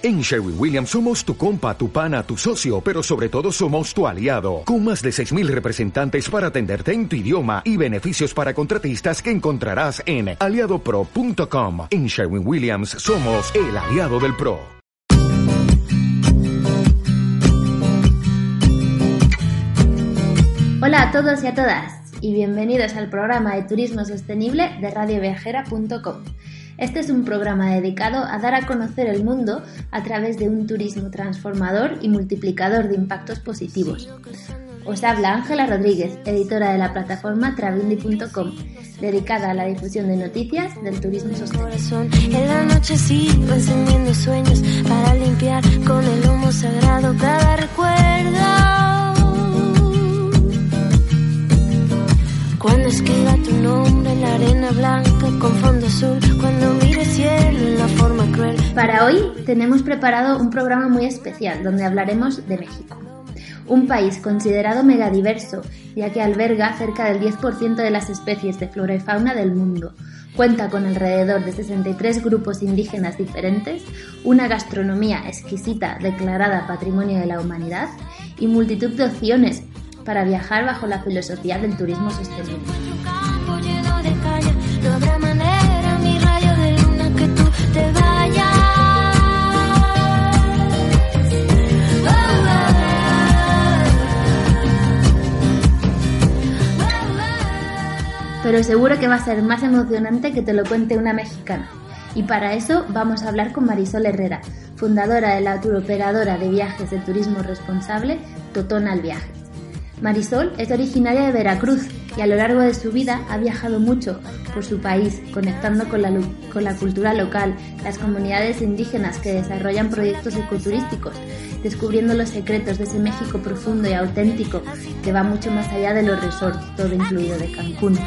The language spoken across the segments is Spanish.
En Sherwin Williams somos tu compa, tu pana, tu socio, pero sobre todo somos tu aliado, con más de 6.000 representantes para atenderte en tu idioma y beneficios para contratistas que encontrarás en aliadopro.com. En Sherwin Williams somos el aliado del PRO. Hola a todos y a todas y bienvenidos al programa de Turismo Sostenible de radioviajera.com. Este es un programa dedicado a dar a conocer el mundo a través de un turismo transformador y multiplicador de impactos positivos. Os habla Ángela Rodríguez, editora de la plataforma Travindi.com, dedicada a la difusión de noticias del turismo sostenible. En la noche sigo encendiendo sueños para limpiar con el humo sagrado cada recuerdo. Cuando escriba tu nombre en la arena blanca con fondo azul, cuando mire cielo en la forma cruel. Para hoy tenemos preparado un programa muy especial donde hablaremos de México. Un país considerado megadiverso, ya que alberga cerca del 10% de las especies de flora y fauna del mundo. Cuenta con alrededor de 63 grupos indígenas diferentes, una gastronomía exquisita declarada Patrimonio de la Humanidad y multitud de opciones para viajar bajo la filosofía del turismo sostenible. Pero seguro que va a ser más emocionante que te lo cuente una mexicana. Y para eso vamos a hablar con Marisol Herrera, fundadora de la turoperadora de viajes de turismo responsable Totona al Viaje. Marisol es originaria de Veracruz y a lo largo de su vida ha viajado mucho por su país, conectando con la, con la cultura local, las comunidades indígenas que desarrollan proyectos ecoturísticos, descubriendo los secretos de ese México profundo y auténtico que va mucho más allá de los resorts, todo incluido de Cancún.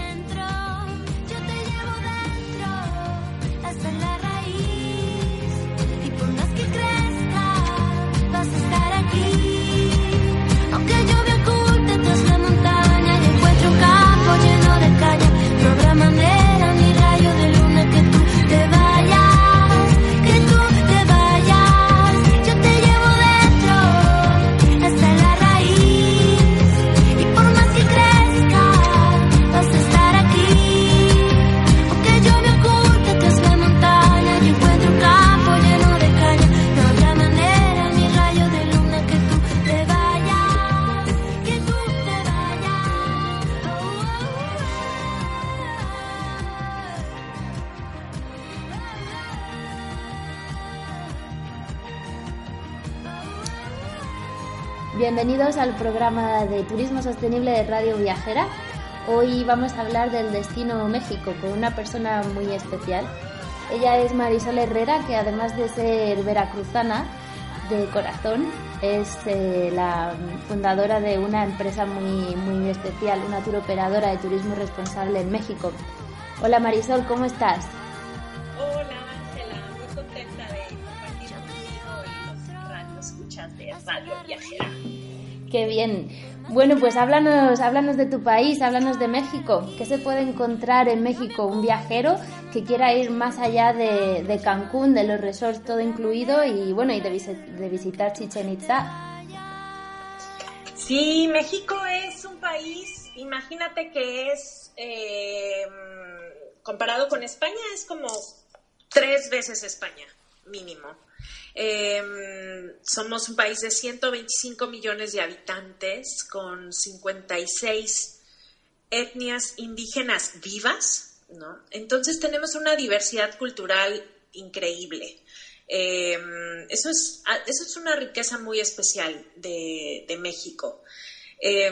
De Turismo Sostenible de Radio Viajera. Hoy vamos a hablar del destino México con una persona muy especial. Ella es Marisol Herrera, que además de ser veracruzana de corazón, es eh, la fundadora de una empresa muy, muy especial, una turoperadora de turismo responsable en México. Hola Marisol, ¿cómo estás? Hola Ángela, muy contenta de compartir contigo y los radios escuchas de Radio Viajera. Qué bien. Bueno, pues háblanos, háblanos de tu país, háblanos de México. ¿Qué se puede encontrar en México un viajero que quiera ir más allá de, Cancún, de los resorts todo incluido y bueno, y de, de visitar Chichen Itza? Sí, México es un país, imagínate que es, eh, comparado con España, es como tres veces España, mínimo. Eh, somos un país de 125 millones de habitantes con 56 etnias indígenas vivas, ¿no? Entonces tenemos una diversidad cultural increíble. Eh, eso, es, ah, eso es una riqueza muy especial de, México. Eh,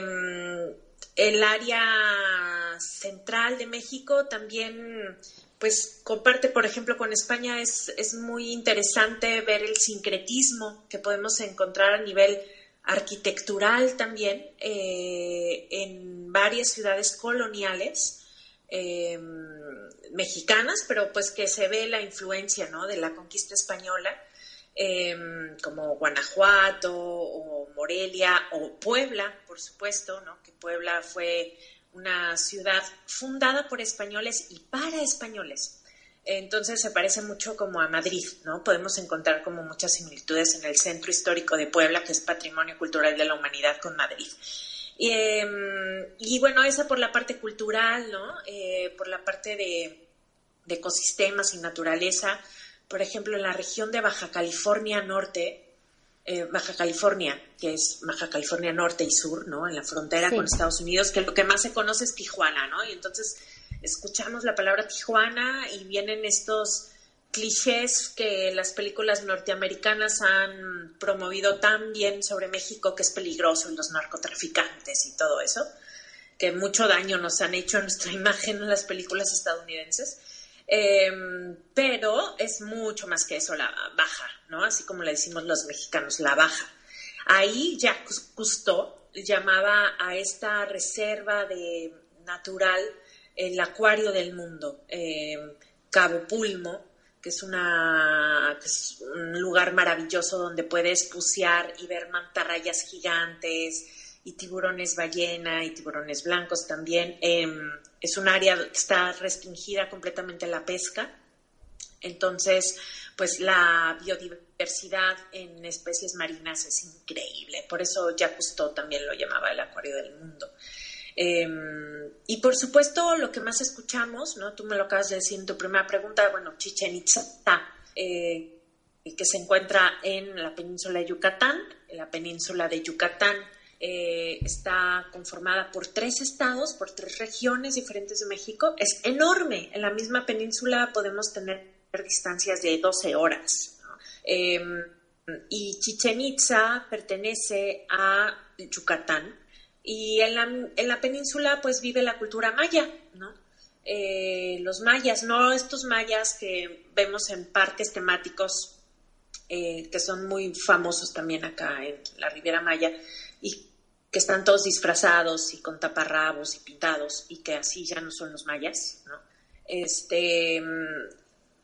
el área central de México también pues comparte, por ejemplo, con España, es, es muy interesante ver el sincretismo que podemos encontrar a nivel arquitectural también eh, en varias ciudades coloniales eh, mexicanas, pero pues que se ve la influencia ¿no? de la conquista española, eh, como Guanajuato o Morelia o Puebla, por supuesto, ¿no? que Puebla fue una ciudad fundada por españoles y para españoles. Entonces se parece mucho como a Madrid, ¿no? Podemos encontrar como muchas similitudes en el centro histórico de Puebla, que es patrimonio cultural de la humanidad con Madrid. Y, em, y bueno, esa por la parte cultural, ¿no? Eh, por la parte de, de ecosistemas y naturaleza. Por ejemplo, en la región de Baja California Norte, eh, Baja California, que es Baja California Norte y Sur, ¿no? En la frontera Sí. con Estados Unidos, que lo que más se conoce es Tijuana, ¿no? Y entonces escuchamos la palabra Tijuana y vienen estos clichés que las películas norteamericanas han promovido tan bien sobre México, que es peligroso, y los narcotraficantes y todo eso, que mucho daño nos han hecho a nuestra imagen en las películas estadounidenses. Eh, pero es mucho más que eso, la baja, ¿no? Así como le decimos los mexicanos, la baja. Ahí Jacques Cousteau llamaba a esta reserva de natural el acuario del mundo, eh, Cabo Pulmo, que es, que es un lugar maravilloso donde puedes bucear y ver mantarrayas gigantes y tiburones ballena y tiburones blancos también. Eh, es un área que está restringida completamente a la pesca. Entonces, pues la biodiversidad en especies marinas es increíble. Por eso Jacques Cousteau también lo llamaba el acuario del mundo. Eh, y por supuesto, lo que más escuchamos, ¿no? Tú me lo acabas de decir en tu primera pregunta, bueno, Chichen Itza, eh, que se encuentra en la península de Yucatán. La península de Yucatán eh, está conformada por tres estados, por tres regiones diferentes de México. Es enorme. En la misma península podemos tener distancias de 12 horas. Eh, y Chichen Itza pertenece a Yucatán. Y en la, en la península pues vive la cultura maya, ¿no? Eh, los mayas, no estos mayas que vemos en parques temáticos eh, que son muy famosos también acá en la Riviera Maya que están todos disfrazados y con taparrabos y pintados y que así ya no son los mayas, ¿no? Este,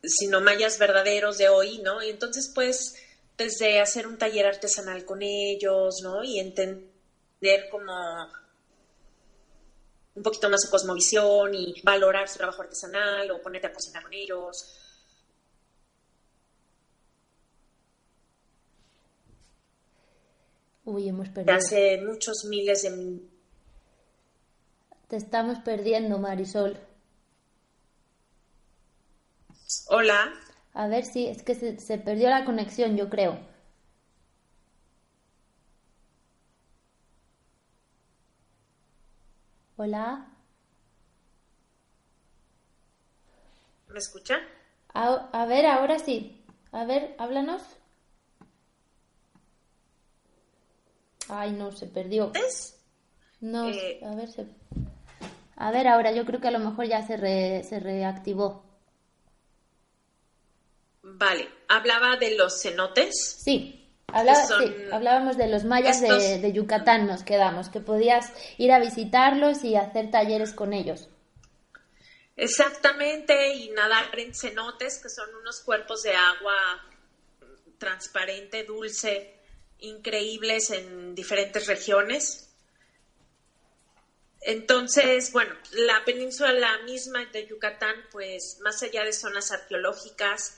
sino mayas verdaderos de hoy, ¿no? Y entonces pues desde hacer un taller artesanal con ellos, ¿no? Y entender como un poquito más su cosmovisión y valorar su trabajo artesanal o ponerte a cocinar con ellos. Uy, hemos perdido. hace muchos miles de Te estamos perdiendo, Marisol. Hola, A ver si es que se, se perdió la conexión, yo creo. Hola. ¿me escucha? A, a ver, ahora sí. A ver, háblanos. Ay, no, se perdió. ¿Ves? No, Eh. a ver, se... A ver, ahora yo creo que a lo mejor ya se, re- se reactivó. Vale, hablaba de los cenotes. Sí, hablaba- sí, hablábamos de los mayas de, de Yucatán, nos quedamos, que podías ir a visitarlos y hacer talleres con ellos. Exactamente, y nadar en cenotes, que son unos cuerpos de agua transparente, dulce, increíbles en diferentes regiones. Entonces, bueno, la península misma de Yucatán, pues más allá de zonas arqueológicas,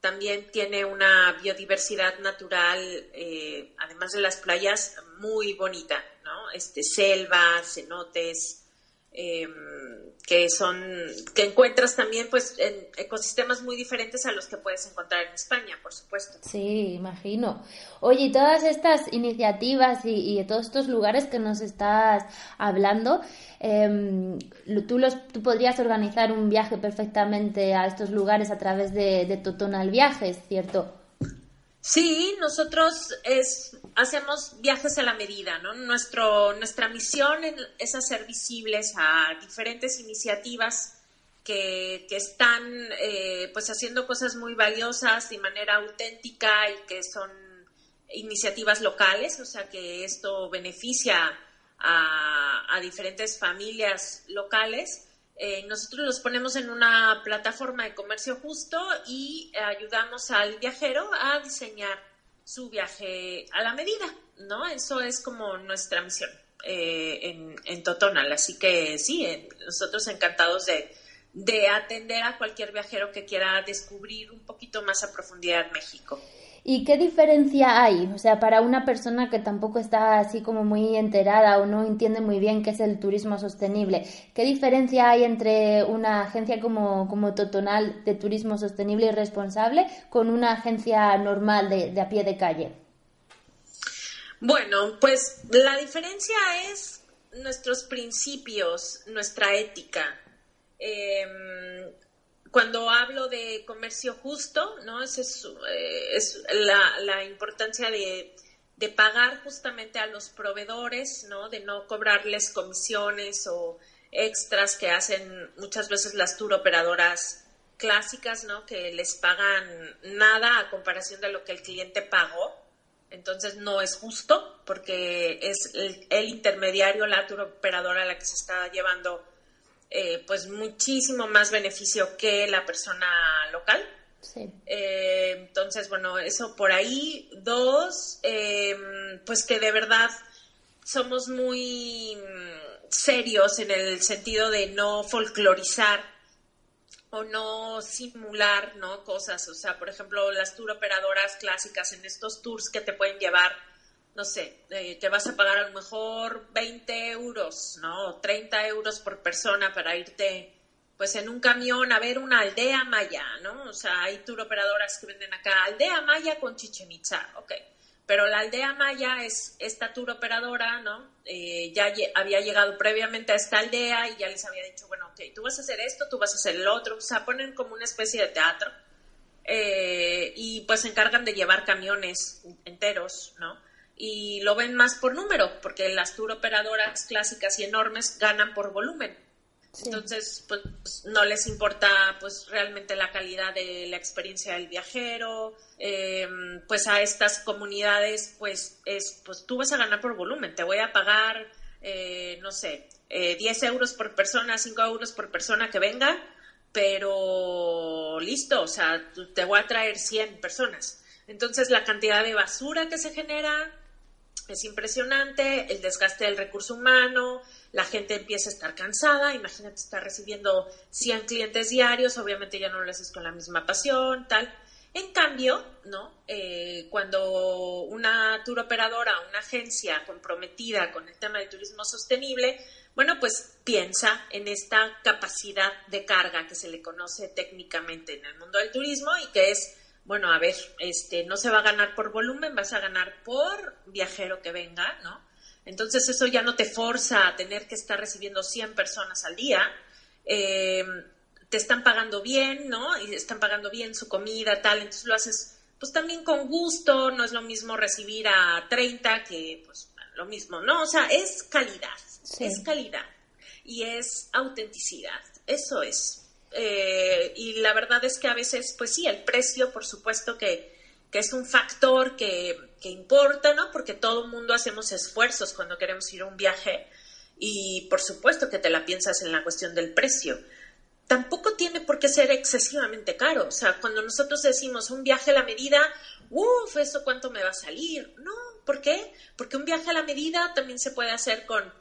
también tiene una biodiversidad natural, eh, además de las playas, muy bonita, ¿no? Este, selvas, cenotes, eh, que son, que encuentras también pues en ecosistemas muy diferentes a los que puedes encontrar en España, por supuesto. Sí, imagino. Oye, todas estas iniciativas y, y todos estos lugares que nos estás hablando, em, tú, los, tú podrías organizar un viaje perfectamente a estos lugares a través de, de Totonal Viajes, ¿cierto? Sí, nosotros es, hacemos viajes a la medida, ¿no? Nuestro, nuestra misión es hacer visibles a diferentes iniciativas que, que están eh, pues haciendo cosas muy valiosas de manera auténtica y que son iniciativas locales, o sea que esto beneficia a, a diferentes familias locales. Eh, nosotros los ponemos en una plataforma de comercio justo y ayudamos al viajero a diseñar su viaje a la medida, ¿no? Eso es como nuestra misión eh, en, en Totonal. Así que sí, eh, nosotros encantados de, de atender a cualquier viajero que quiera descubrir un poquito más a profundidad México. ¿Y qué diferencia hay? O sea, para una persona que tampoco está así como muy enterada o no entiende muy bien qué es el turismo sostenible, ¿qué diferencia hay entre una agencia como, como Totonal de turismo sostenible y responsable con una agencia normal de, de a pie de calle? Bueno, pues la diferencia es nuestros principios, nuestra ética. Eh, cuando hablo de comercio justo, ¿no? Eh, es la, la, importancia de, de, pagar justamente a los proveedores, ¿no? De no cobrarles comisiones o extras que hacen muchas veces las tour operadoras clásicas, ¿no? Que les pagan nada a comparación de lo que el cliente pagó. Entonces no es justo porque es el, el intermediario, la tour operadora la que se está llevando eh, pues muchísimo más beneficio que la persona local. Sí. Eh, entonces, bueno, eso por ahí. Dos, eh, pues que de verdad somos muy serios en el sentido de no folclorizar o no simular, ¿no? Cosas, o sea, por ejemplo, las tour operadoras clásicas en estos tours que te pueden llevar no sé, eh, te vas a pagar a lo mejor 20 euros, ¿no? 30 euros por persona para irte, pues en un camión a ver una aldea maya, ¿no? O sea, hay tour operadoras que venden acá, aldea maya con Chichen Itza, ok. Pero la aldea maya es esta tour operadora, ¿no? Eh, ya había llegado previamente a esta aldea y ya les había dicho, bueno, ok, tú vas a hacer esto, tú vas a hacer el otro, o sea, ponen como una especie de teatro. Eh, y pues se encargan de llevar camiones enteros, ¿no? Y lo ven más por número, porque las tour operadoras clásicas y enormes ganan por volumen. Sí. Entonces, pues no les importa pues realmente la calidad de la experiencia del viajero, eh, pues a estas comunidades pues es, pues tú vas a ganar por volumen, te voy a pagar, eh, no sé, eh, 10 euros por persona, 5 euros por persona que venga, pero listo, o sea, te voy a traer 100 personas. Entonces la cantidad de basura que se genera, es impresionante, el desgaste del recurso humano, la gente empieza a estar cansada, imagínate estar recibiendo 100 clientes diarios, obviamente ya no lo haces con la misma pasión, tal. En cambio, ¿no? Eh, cuando una tour operadora, una agencia comprometida con el tema del turismo sostenible, bueno, pues piensa en esta capacidad de carga que se le conoce técnicamente en el mundo del turismo y que es bueno, a ver, este, no se va a ganar por volumen, vas a ganar por viajero que venga, ¿no? Entonces eso ya no te forza a tener que estar recibiendo 100 personas al día. Eh, te están pagando bien, ¿no? Y están pagando bien su comida, tal, entonces lo haces pues también con gusto, no es lo mismo recibir a 30 que pues lo mismo, ¿no? O sea, es calidad, sí. es calidad y es autenticidad, eso es. Eh, y la verdad es que a veces, pues sí, el precio, por supuesto que, que es un factor que, que, importa, ¿no? Porque todo el mundo hacemos esfuerzos cuando queremos ir a un viaje y por supuesto que te la piensas en la cuestión del precio. Tampoco tiene por qué ser excesivamente caro. O sea, cuando nosotros decimos un viaje a la medida, uff, ¿eso cuánto me va a salir? No, ¿por qué? Porque un viaje a la medida también se puede hacer con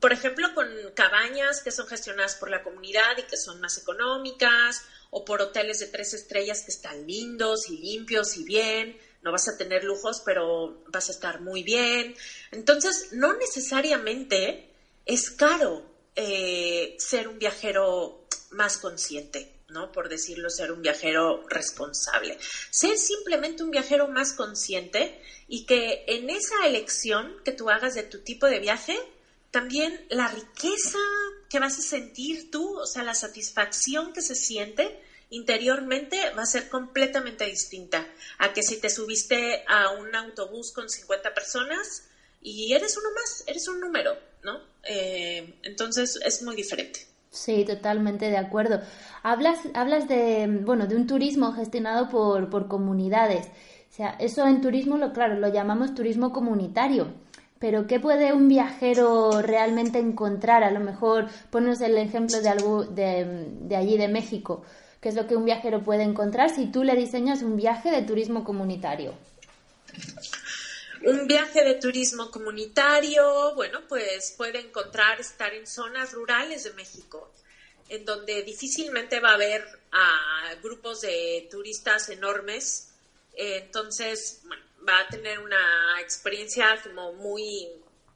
por ejemplo, con cabañas que son gestionadas por la comunidad y que son más económicas, o por hoteles de tres estrellas que están lindos y limpios y bien. No vas a tener lujos, pero vas a estar muy bien. Entonces, no necesariamente es caro eh, ser un viajero más consciente. ¿no? Por decirlo, ser un viajero responsable. Ser simplemente un viajero más consciente y que en esa elección que tú hagas de tu tipo de viaje, también la riqueza que vas a sentir tú, o sea, la satisfacción que se siente interiormente va a ser completamente distinta a que si te subiste a un autobús con 50 personas y eres uno más, eres un número, ¿no? Eh, entonces es muy diferente. Sí, totalmente de acuerdo. Hablas, hablas de, bueno, de un turismo gestionado por, por comunidades. O sea, eso en turismo, lo, claro, lo llamamos turismo comunitario pero ¿qué puede un viajero realmente encontrar? A lo mejor ponos el ejemplo de, algo de, de allí, de México. ¿Qué es lo que un viajero puede encontrar si tú le diseñas un viaje de turismo comunitario? Un viaje de turismo comunitario, bueno, pues puede encontrar estar en zonas rurales de México. en donde difícilmente va a haber a grupos de turistas enormes. Entonces, bueno, va a tener una experiencia como muy,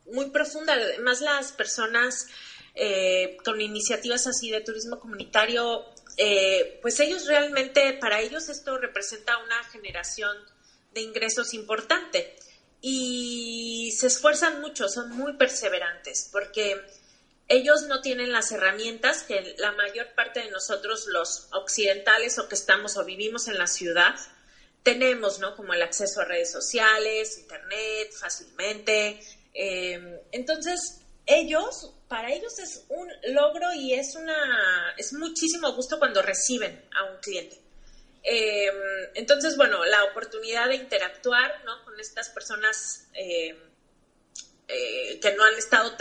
muy profunda. Además, las personas eh, con iniciativas así de turismo comunitario, eh, pues ellos realmente, para ellos esto representa una generación de ingresos importante y se esfuerzan mucho, son muy perseverantes porque ellos no tienen las herramientas que la mayor parte de nosotros los occidentales o que estamos o vivimos en la ciudad tenemos, ¿no? Como el acceso a redes sociales, internet, fácilmente. Eh, entonces, ellos, para ellos es un logro y es una, es muchísimo gusto cuando reciben a un cliente. Eh, entonces, bueno, la oportunidad de interactuar ¿no? con estas personas eh, eh, que no han estado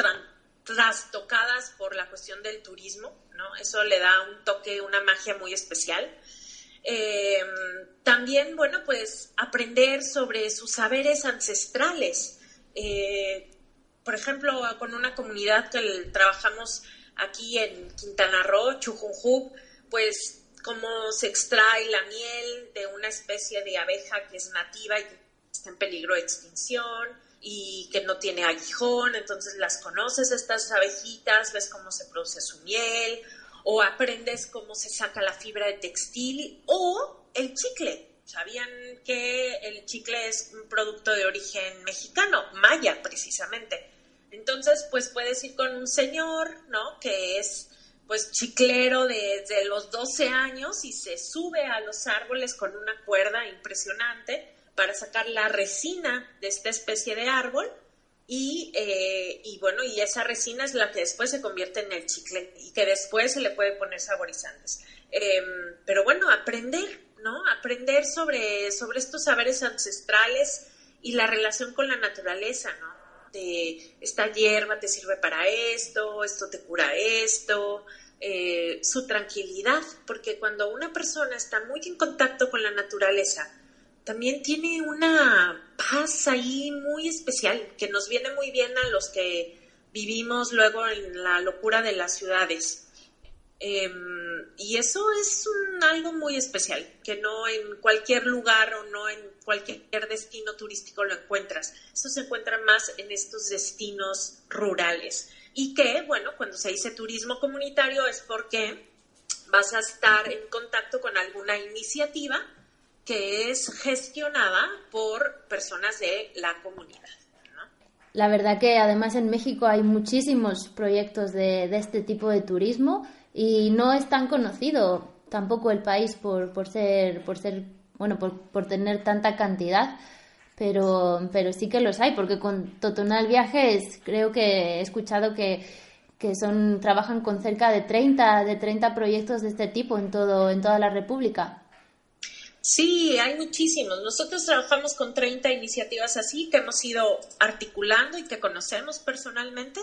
trastocadas por la cuestión del turismo, ¿no? Eso le da un toque, una magia muy especial. También, bueno, pues aprender sobre sus saberes ancestrales. por ejemplo, con una comunidad que trabajamos aquí en Quintana Roo, Chujunjup, pues cómo se extrae la miel de una especie de abeja que es nativa y está en peligro de extinción y que no tiene aguijón, entonces las conoces estas abejitas, ves cómo se produce su miel o aprendes cómo se saca la fibra de textil o el chicle. ¿Sabían que el chicle es un producto de origen mexicano, maya precisamente? Entonces, pues puedes ir con un señor, ¿no? Que es pues chiclero desde los 12 años y se sube a los árboles con una cuerda impresionante para sacar la resina de esta especie de árbol y, eh, y, bueno, y esa resina es la que después se convierte en el chicle y que después se le puede poner saborizantes. Em, pero bueno, aprender, ¿no? Aprender sobre, sobre estos saberes ancestrales y la relación con la naturaleza, ¿no? de esta hierba te sirve para esto, esto te cura esto, eh, su tranquilidad, porque cuando una persona está muy en contacto con la naturaleza, también tiene una paz ahí muy especial, que nos viene muy bien a los que vivimos luego en la locura de las ciudades. Em, y eso es algo muy especial, que no en cualquier lugar o no en cualquier destino turístico lo encuentras. Eso se encuentra más en estos destinos rurales. Y que, bueno, cuando se dice turismo comunitario es porque vas a estar en contacto con alguna iniciativa que es gestionada por personas de la comunidad. La verdad que además en México hay muchísimos proyectos de, este tipo de turismo y no es tan conocido tampoco el país por, por ser por ser bueno por, por tener tanta cantidad pero pero sí que los hay porque con Totonal Viajes creo que he escuchado que, que son trabajan con cerca de 30 de 30 proyectos de este tipo en todo en toda la República Sí, hay muchísimos. Nosotros trabajamos con 30 iniciativas así que hemos ido articulando y que conocemos personalmente.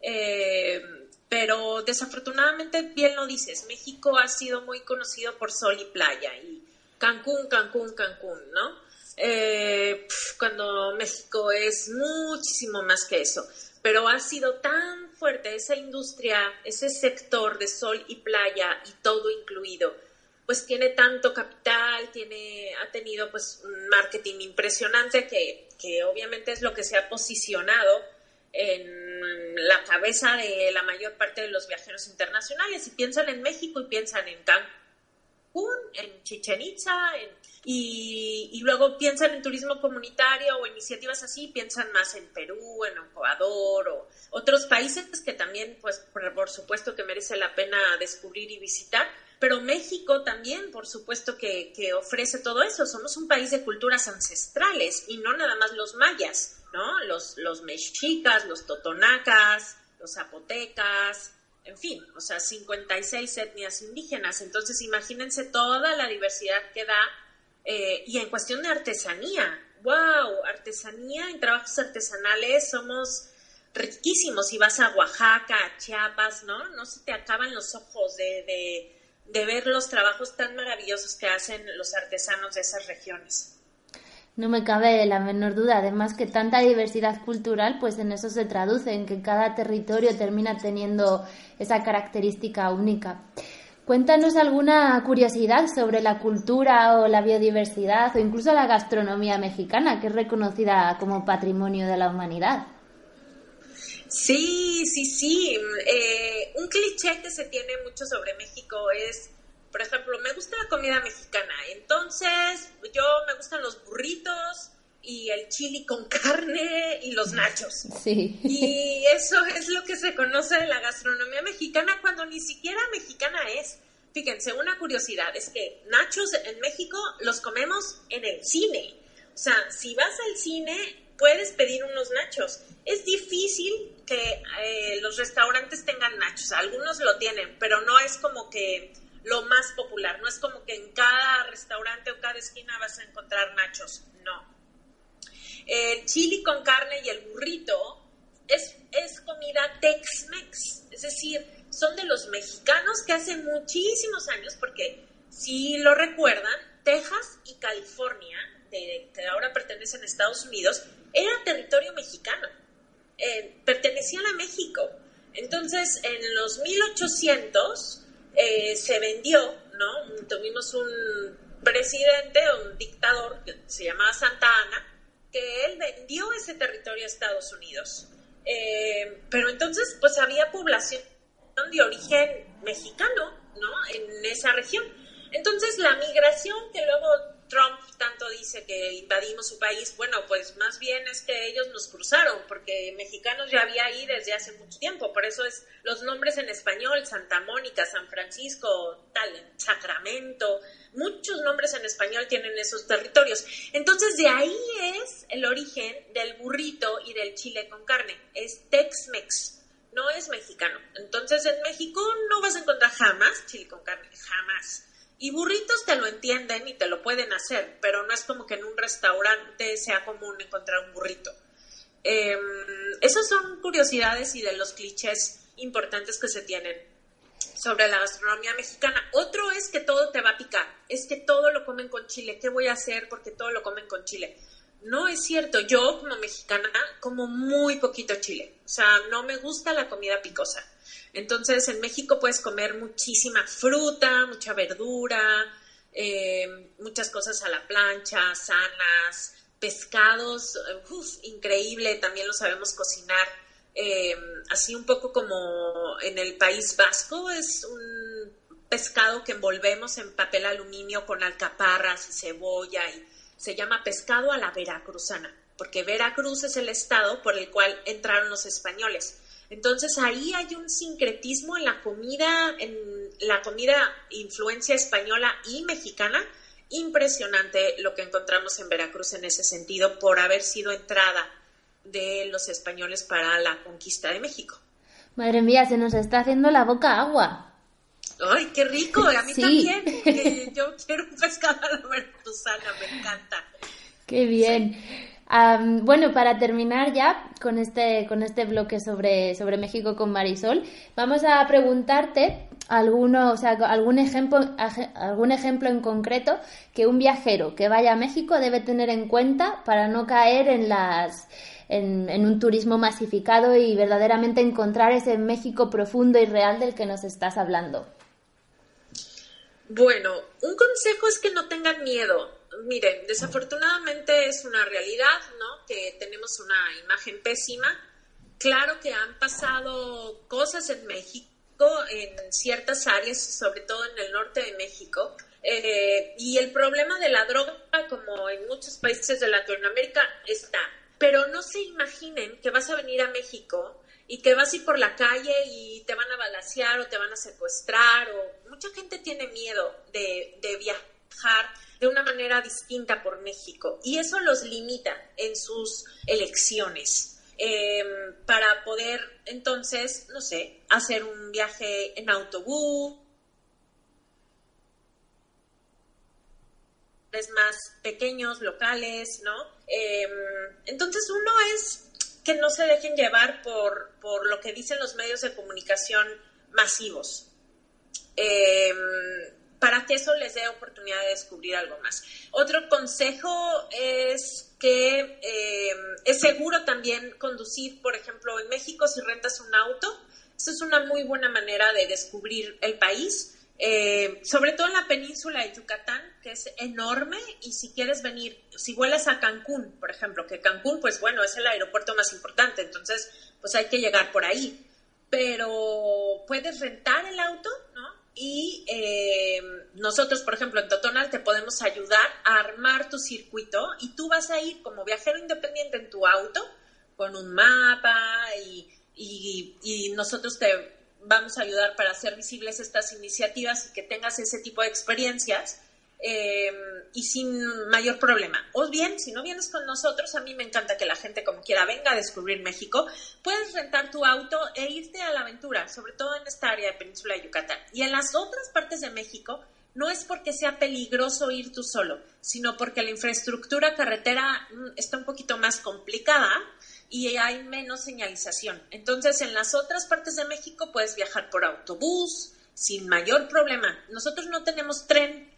Eh, pero desafortunadamente, bien lo dices, México ha sido muy conocido por sol y playa y Cancún, Cancún, Cancún, ¿no? Eh, cuando México es muchísimo más que eso, pero ha sido tan fuerte esa industria, ese sector de sol y playa y todo incluido, pues tiene tanto capital, tiene, ha tenido pues un marketing impresionante que, que obviamente es lo que se ha posicionado en la cabeza de la mayor parte de los viajeros internacionales. Y piensan en México y piensan en Cancún, en Chichen Itza, y, y, luego piensan en turismo comunitario o iniciativas así, piensan más en Perú, en Ecuador o otros países que también, pues, por, por supuesto que merece la pena descubrir y visitar, pero México también, por supuesto, que, que, ofrece todo eso. Somos un país de culturas ancestrales y no nada más los mayas. ¿no? Los, los mexicas, los totonacas, los zapotecas, en fin, o sea, 56 etnias indígenas. Entonces, imagínense toda la diversidad que da. Eh, y en cuestión de artesanía, wow, artesanía, en trabajos artesanales somos riquísimos. Si vas a Oaxaca, a Chiapas, ¿no? No se te acaban los ojos de, de, de ver los trabajos tan maravillosos que hacen los artesanos de esas regiones. No me cabe la menor duda, además que tanta diversidad cultural, pues en eso se traduce, en que cada territorio termina teniendo esa característica única. Cuéntanos alguna curiosidad sobre la cultura o la biodiversidad o incluso la gastronomía mexicana, que es reconocida como patrimonio de la humanidad. Sí, sí, sí. Eh, un cliché que se tiene mucho sobre México es, por ejemplo, me gusta la comida mexicana, entonces yo me gustan los burritos y el chili con carne y los nachos. Sí. Y eso es lo que se conoce de la gastronomía mexicana cuando ni siquiera mexicana es. Fíjense, una curiosidad es que nachos en México los comemos en el cine. O sea, si vas al cine, puedes pedir unos nachos. Es difícil que eh, los restaurantes tengan nachos. Algunos lo tienen, pero no es como que lo más popular. No es como que en cada restaurante o cada esquina vas a encontrar nachos. No. El chili con carne y el burrito es, es comida Tex-Mex. Es decir, son de los mexicanos que hace muchísimos años, porque si lo recuerdan, Texas y California, que ahora pertenecen a Estados Unidos, era territorio mexicano, eh, pertenecían a México. Entonces, en los 1800 eh, se vendió, ¿no? Tuvimos un presidente, un dictador que se llamaba Santa Ana, que él vendió ese territorio a Estados Unidos. Eh, pero entonces, pues había población de origen mexicano, ¿no? En esa región. Entonces, la migración que luego Trump tanto dice que invadimos su país, bueno, pues más bien es que ellos nos cruzaron, porque mexicanos ya había ahí desde hace mucho tiempo, por eso es los nombres en español, Santa Mónica, San Francisco, tal, Sacramento, muchos nombres en español tienen esos territorios. Entonces de ahí es el origen del burrito y del chile con carne, es Tex-Mex no es mexicano. Entonces en México no vas a encontrar jamás chile con carne, jamás. Y burritos te lo entienden y te lo pueden hacer, pero no es como que en un restaurante sea común encontrar un burrito. Eh, esas son curiosidades y de los clichés importantes que se tienen sobre la gastronomía mexicana. Otro es que todo te va a picar, es que todo lo comen con chile. ¿Qué voy a hacer porque todo lo comen con chile? No es cierto, yo como mexicana como muy poquito chile, o sea, no me gusta la comida picosa. Entonces en México puedes comer muchísima fruta, mucha verdura, eh, muchas cosas a la plancha, sanas, pescados, increíble, también lo sabemos cocinar. Eh, así un poco como en el País Vasco, es un pescado que envolvemos en papel aluminio con alcaparras y cebolla y se llama pescado a la veracruzana, porque Veracruz es el estado por el cual entraron los españoles. Entonces ahí hay un sincretismo en la comida, en la comida influencia española y mexicana, impresionante lo que encontramos en Veracruz en ese sentido por haber sido entrada de los españoles para la conquista de México. Madre mía, se nos está haciendo la boca agua. ¡Ay, qué rico! A mí Sí. también. yo quiero un pescado a la veracruzana, me encanta. Qué bien. Bueno, para terminar ya con este, con este bloque sobre, sobre México con Marisol, vamos a preguntarte alguno, o sea, algún ejemplo, algún ejemplo en concreto que un viajero que vaya a México debe tener en cuenta para no caer en las en un turismo masificado y verdaderamente encontrar ese México profundo y real del que nos estás hablando. Bueno, un consejo es que no tengan miedo. Miren, desafortunadamente es una realidad, ¿no? Que tenemos una imagen pésima. Claro que han pasado cosas en México, en ciertas áreas, sobre todo en el norte de México. eh, y el problema de la droga, como en muchos países de Latinoamérica, está. Pero no se imaginen que vas a venir a México y que vas a ir por la calle y te van a balasear o te van a secuestrar o mucha gente tiene miedo de, de viajar de una manera distinta por México y eso los limita en sus elecciones eh, para poder entonces, no sé, hacer un viaje en autobús más pequeños, locales, ¿no? Eh, entonces uno es que no se dejen llevar por, por lo que dicen los medios de comunicación masivos. Eh, para que eso les dé oportunidad de descubrir algo más. Otro consejo es que eh, es seguro también conducir, por ejemplo, en México si rentas un auto. Eso es una muy buena manera de descubrir el país. Eh, sobre todo en la península de Yucatán, que es enorme, y si quieres venir, si vuelas a Cancún, por ejemplo, que Cancún, pues bueno, es el aeropuerto más importante, entonces, pues hay que llegar por ahí. Pero puedes rentar el auto, ¿no? Y eh, nosotros, por ejemplo, en Totonal te podemos ayudar a armar tu circuito y tú vas a ir como viajero independiente en tu auto con un mapa y, y- y nosotros te vamos a ayudar para hacer visibles estas iniciativas y que tengas ese tipo de experiencias eh, y sin mayor problema. O bien, si no vienes con nosotros, a mí me encanta que la gente como quiera venga a descubrir México, puedes rentar tu auto e irte a la aventura, sobre todo en esta área de Península de Yucatán. Y en las otras partes de México, no es porque sea peligroso ir tú solo, sino porque la infraestructura carretera mm, está un poquito más complicada y hay menos señalización. Entonces, en las otras partes de México puedes viajar por autobús sin mayor problema. Nosotros no tenemos tren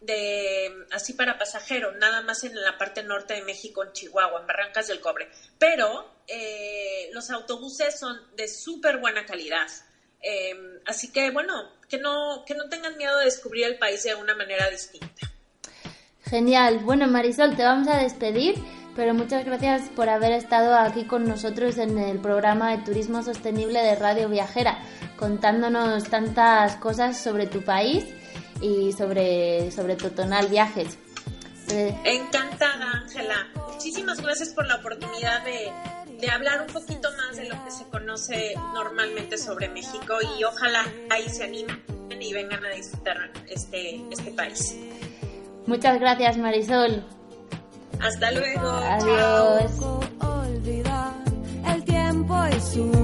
de así para pasajero, nada más en la parte norte de México, en Chihuahua, en Barrancas del Cobre. Pero eh, los autobuses son de súper buena calidad. Eh, así que, bueno, que no, que no tengan miedo de descubrir el país de una manera distinta. Genial. Bueno, Marisol, te vamos a despedir, pero muchas gracias por haber estado aquí con nosotros en el programa de Turismo Sostenible de Radio Viajera, contándonos tantas cosas sobre tu país y sobre, sobre Totonal Viajes. Eh, Encantada, Ángela. Muchísimas gracias por la oportunidad de, de hablar un poquito más de lo que se conoce normalmente sobre México y ojalá ahí se animen y vengan a disfrutar este, este país. muchas gracias, Marisol. Hasta luego. Adiós. olvidar el tiempo y su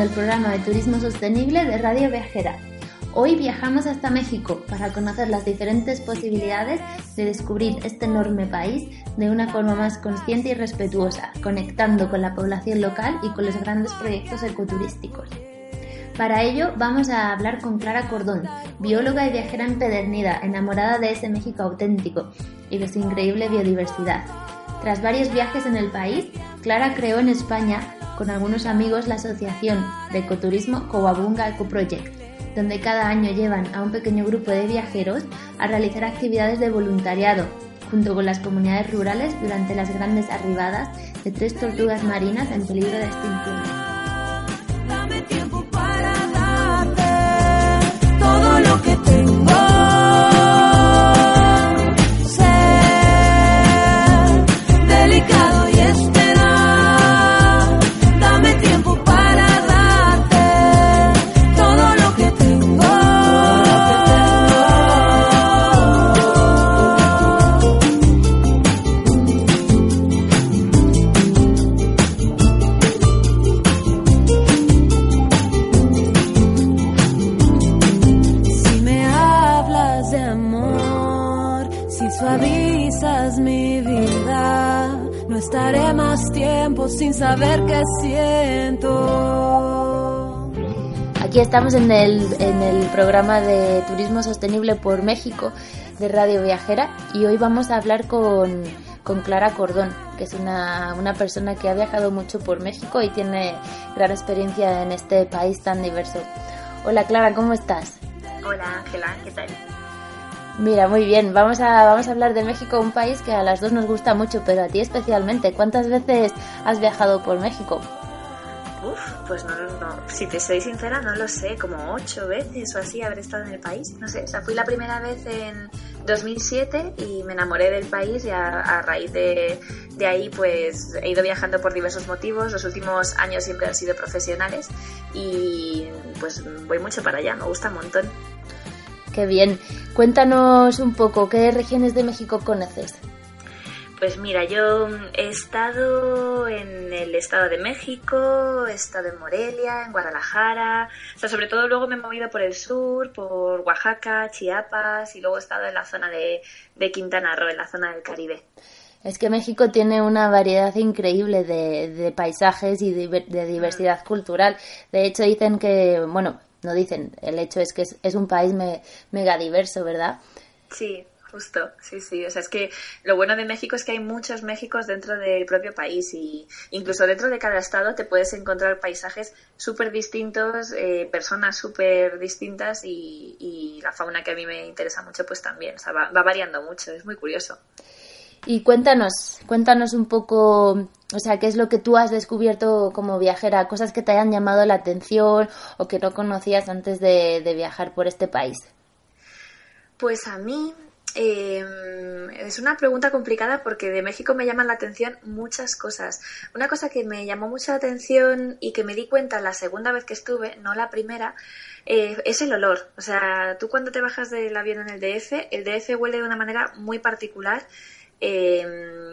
escuchando el programa de Turismo Sostenible de Radio Viajera. Hoy viajamos hasta México para conocer las diferentes posibilidades de descubrir este enorme país de una forma más consciente y respetuosa, conectando con la población local y con los grandes proyectos ecoturísticos. Para ello vamos a hablar con Clara Cordón, bióloga y viajera empedernida, enamorada de ese México auténtico y de su increíble biodiversidad. Tras varios viajes en el país, Clara creó en España con algunos amigos la asociación de ecoturismo Coabunga Eco Project, donde cada año llevan a un pequeño grupo de viajeros a realizar actividades de voluntariado junto con las comunidades rurales durante las grandes arribadas de tres tortugas marinas en peligro de extinción. Dame tiempo para darte todo lo que tengo. Estamos en el, en el programa de Turismo Sostenible por México de Radio Viajera y hoy vamos a hablar con, con Clara Cordón, que es una, una persona que ha viajado mucho por México y tiene gran experiencia en este país tan diverso. Hola Clara, ¿cómo estás? Hola Ángela, ¿qué tal? Mira, muy bien, vamos a, vamos a hablar de México, un país que a las dos nos gusta mucho, pero a ti especialmente. ¿Cuántas veces has viajado por México? Uf, pues no, no, si te soy sincera, no lo sé, como ocho veces o así habré estado en el país. No sé, o sea, fui la primera vez en 2007 y me enamoré del país y a, a raíz de, de ahí pues he ido viajando por diversos motivos. Los últimos años siempre han sido profesionales y pues voy mucho para allá, me gusta un montón. Qué bien. Cuéntanos un poco, ¿qué regiones de México conoces? Pues mira, yo he estado en el Estado de México, he estado en Morelia, en Guadalajara, o sea, sobre todo luego me he movido por el sur, por Oaxaca, Chiapas y luego he estado en la zona de, de Quintana Roo, en la zona del Caribe. Es que México tiene una variedad increíble de, de paisajes y de, de diversidad cultural. De hecho, dicen que, bueno, no dicen, el hecho es que es, es un país me, mega diverso, ¿verdad? Sí, Justo, sí, sí. O sea, es que lo bueno de México es que hay muchos Méxicos dentro del propio país y incluso dentro de cada estado te puedes encontrar paisajes súper distintos, eh, personas súper distintas y, y, la fauna que a mí me interesa mucho pues también. O sea, va, va variando mucho, es muy curioso. Y cuéntanos, cuéntanos un poco, o sea, qué es lo que tú has descubierto como viajera, cosas que te hayan llamado la atención o que no conocías antes de, de viajar por este país. Pues a mí eh, es una pregunta complicada porque de México me llaman la atención muchas cosas. Una cosa que me llamó mucha atención y que me di cuenta la segunda vez que estuve, no la primera, eh, es el olor. O sea, tú cuando te bajas del avión en el DF, el DF huele de una manera muy particular eh,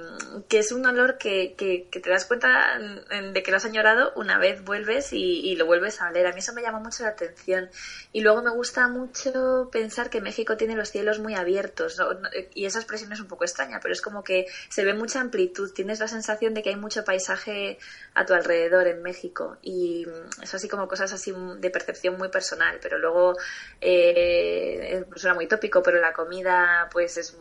que es un olor que, que, que, te das cuenta de que lo has añorado una vez vuelves y, y, lo vuelves a oler. A mí eso me llama mucho la atención. Y luego me gusta mucho pensar que México tiene los cielos muy abiertos. ¿no? Y esa expresión es un poco extraña, pero es como que se ve mucha amplitud. Tienes la sensación de que hay mucho paisaje a tu alrededor en México. Y es así como cosas así de percepción muy personal. Pero luego eh, suena muy tópico, pero la comida pues es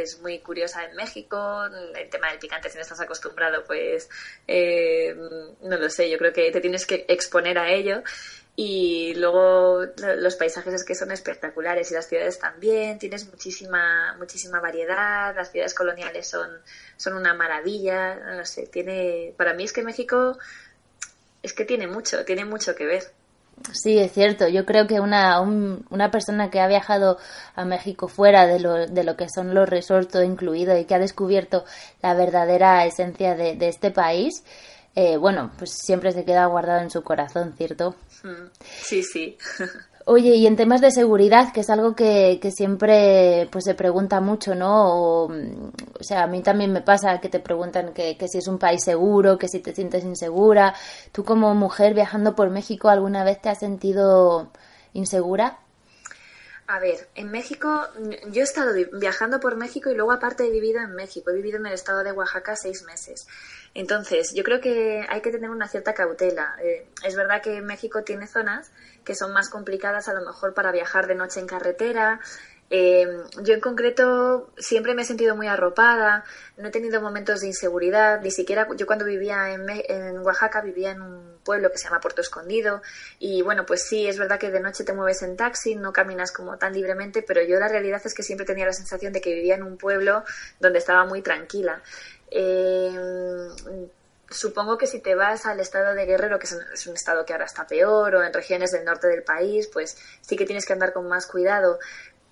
es muy curiosa en México. El tema del picante, si no estás acostumbrado, pues eh, no lo sé, yo creo que te tienes que exponer a ello. Y luego los paisajes es que son espectaculares y las ciudades también, tienes muchísima, muchísima variedad, las ciudades coloniales son, son una maravilla, no sé, tiene, para mí es que México es que tiene mucho, tiene mucho que ver. Sí, es cierto. Yo creo que una, un, una persona que ha viajado a México fuera de lo, de lo que son los resorts todo incluido y que ha descubierto la verdadera esencia de, de este país, eh, bueno, pues siempre se queda guardado en su corazón, ¿cierto? Sí, sí. Oye, y en temas de seguridad, que es algo que, que siempre pues se pregunta mucho, ¿no? O, o, sea, a mí también me pasa que te preguntan que, que, si es un país seguro, que si te sientes insegura. ¿Tú como mujer viajando por México alguna vez te has sentido insegura? A ver, en México, yo he estado viajando por México y luego aparte he vivido en México, he vivido en el estado de Oaxaca seis meses. Entonces, yo creo que hay que tener una cierta cautela. Eh, es verdad que México tiene zonas que son más complicadas a lo mejor para viajar de noche en carretera. Eh, yo en concreto siempre me he sentido muy arropada, no he tenido momentos de inseguridad, ni siquiera yo cuando vivía en, Oaxaca vivía en un pueblo que se llama Puerto Escondido y bueno, pues sí, es verdad que de noche te mueves en taxi, no caminas como tan libremente, pero yo la realidad es que siempre tenía la sensación de que vivía en un pueblo donde estaba muy tranquila. Eh, supongo que si te vas al estado de Guerrero, que es un estado que ahora está peor, o en regiones del norte del país, pues sí que tienes que andar con más cuidado.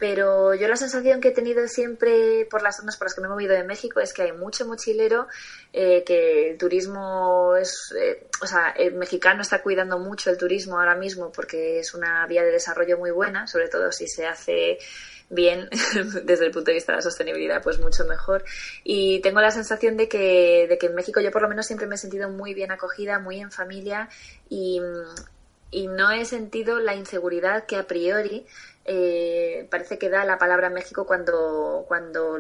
Pero yo la sensación que he tenido siempre por las zonas por las que me he movido de México es que hay mucho mochilero, eh, que el turismo es, eh, o sea, el mexicano está cuidando mucho el turismo ahora mismo porque es una vía de desarrollo muy buena, sobre todo si se hace bien desde el punto de vista de la sostenibilidad, pues mucho mejor. Y tengo la sensación de que, de que en México yo por lo menos siempre me he sentido muy bien acogida, muy en familia y, y no he sentido la inseguridad que a priori eh, parece que da la palabra México cuando, cuando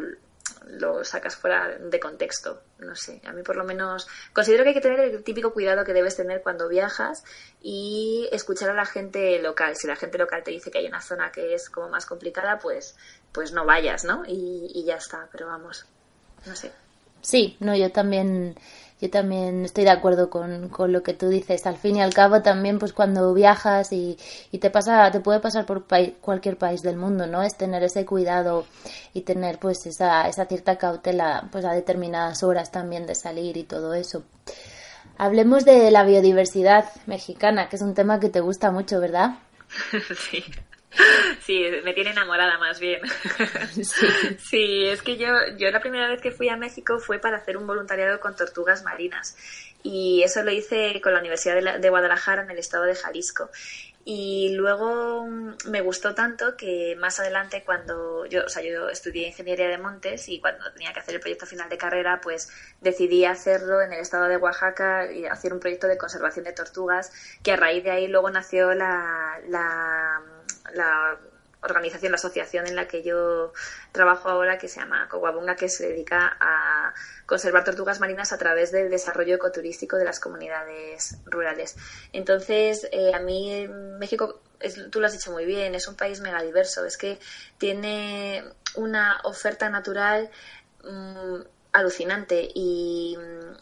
lo sacas fuera de contexto. No sé, a mí por lo menos considero que hay que tener el típico cuidado que debes tener cuando viajas y escuchar a la gente local. Si la gente local te dice que hay una zona que es como más complicada, pues, pues no vayas, ¿no? Y, y ya está, pero vamos, no sé. Sí, no, yo también yo también estoy de acuerdo con, con, lo que tú dices. Al fin y al cabo, también, pues cuando viajas y, y te pasa, te puede pasar por cualquier país del mundo, ¿no? Es tener ese cuidado y tener, pues, esa, esa cierta cautela, pues, a determinadas horas también de salir y todo eso. Hablemos de la biodiversidad mexicana, que es un tema que te gusta mucho, ¿verdad? Sí. Sí, me tiene enamorada más bien. Sí. Sí, es que yo, yo la primera vez que fui a México fue para hacer un voluntariado con tortugas marinas y eso lo hice con la Universidad de, la- de Guadalajara en el estado de Jalisco. Y luego mm, me gustó tanto que más adelante cuando yo, o sea, yo estudié ingeniería de montes y cuando tenía que hacer el proyecto final de carrera, pues decidí hacerlo en el estado de Oaxaca y hacer un proyecto de conservación de tortugas, que a raíz de ahí luego nació la, la, la organización, la asociación en la que yo trabajo ahora, que se llama Coguabunga, que se dedica a conservar tortugas marinas a través del desarrollo ecoturístico de las comunidades rurales. Entonces, eh, a mí eh, México, es- tú lo has dicho muy bien, es un país mega diverso, es que tiene una oferta natural mm, alucinante y,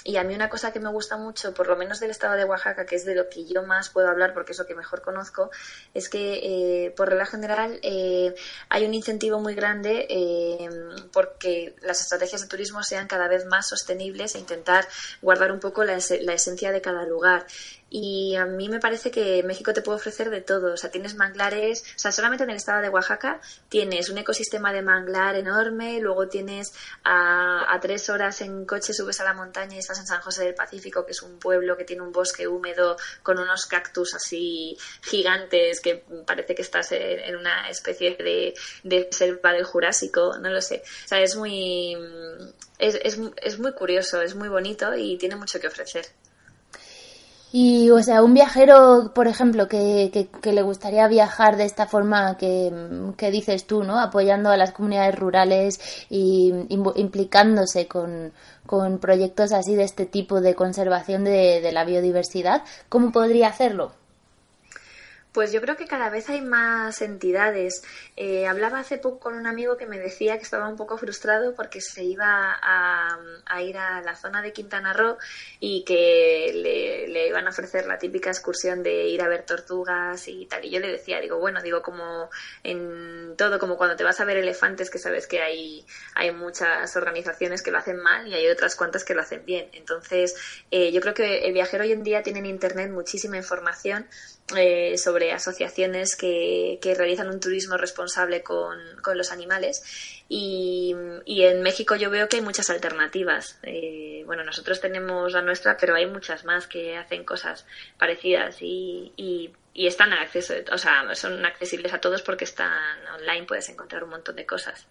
y a mí una cosa que me gusta mucho, por lo menos del estado de Oaxaca, que es de lo que yo más puedo hablar porque es lo que mejor conozco, es que eh, por regla general eh, hay un incentivo muy grande eh, porque las estrategias de turismo sean cada vez más sostenibles e intentar guardar un poco la, la esencia de cada lugar. Y a mí me parece que México te puede ofrecer de todo. O sea, tienes manglares, o sea, solamente en el estado de Oaxaca tienes un ecosistema de manglar enorme, luego tienes a, a tres horas en coche subes a la montaña y estás en San José del Pacífico, que es un pueblo que tiene un bosque húmedo con unos cactus así gigantes que parece que estás en, en una especie de, de selva del Jurásico, no lo sé. O sea, es muy, es, es, es muy curioso, es muy bonito y tiene mucho que ofrecer. Y, o sea, un viajero, por ejemplo, que, que, le gustaría viajar de esta forma que, que dices tú, ¿no? Apoyando a las comunidades rurales y implicándose con, con proyectos así de este tipo de conservación de, de la biodiversidad, ¿cómo podría hacerlo? Pues yo creo que cada vez hay más entidades. Eh, hablaba hace poco con un amigo que me decía que estaba un poco frustrado porque se iba a, a ir a la zona de Quintana Roo y que le, le iban a ofrecer la típica excursión de ir a ver tortugas y tal. Y yo le decía, digo, bueno, digo, como en todo, como cuando te vas a ver elefantes, que sabes que hay, hay muchas organizaciones que lo hacen mal y hay otras cuantas que lo hacen bien. Entonces, eh, yo creo que el viajero hoy en día tiene en Internet muchísima información eh, sobre asociaciones que, que realizan un turismo responsable con, con los animales y, y en México yo veo que hay muchas alternativas. Eh, bueno, nosotros tenemos la nuestra, pero hay muchas más que hacen cosas parecidas y, y, y están a acceso, o sea, son accesibles a todos porque están online, puedes encontrar un montón de cosas.